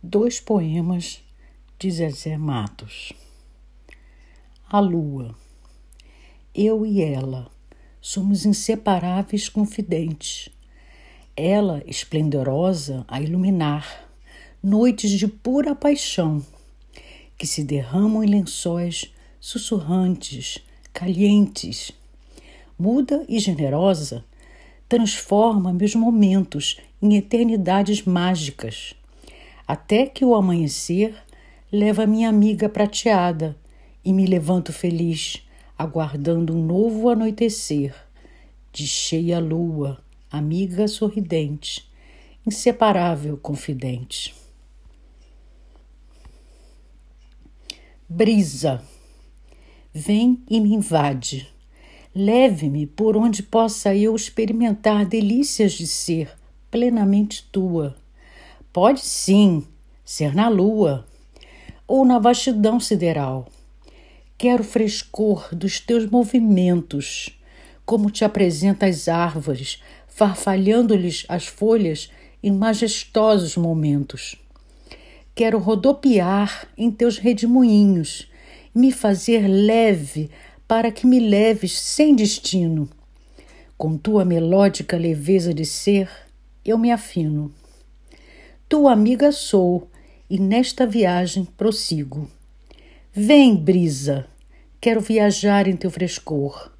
Dois poemas de Zezé Matos. A lua. Eu e ela somos inseparáveis confidentes. Ela esplendorosa a iluminar noites de pura paixão que se derramam em lençóis sussurrantes, calientes. Muda e generosa, transforma meus momentos em eternidades mágicas até que o amanhecer leva minha amiga prateada e me levanto feliz, aguardando um novo anoitecer de cheia lua, amiga sorridente, inseparável confidente. Brisa, vem e me invade. Leve-me por onde possa eu experimentar delícias de ser plenamente tua Pode sim ser na lua ou na vastidão sideral. Quero o frescor dos teus movimentos, como te apresenta as árvores, farfalhando-lhes as folhas em majestosos momentos. Quero rodopiar em teus redemoinhos me fazer leve para que me leves sem destino. Com tua melódica leveza de ser, eu me afino. Tua amiga sou e nesta viagem prossigo. Vem, brisa, quero viajar em teu frescor.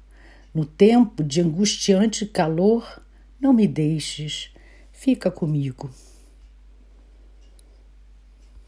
No tempo de angustiante calor, não me deixes, fica comigo.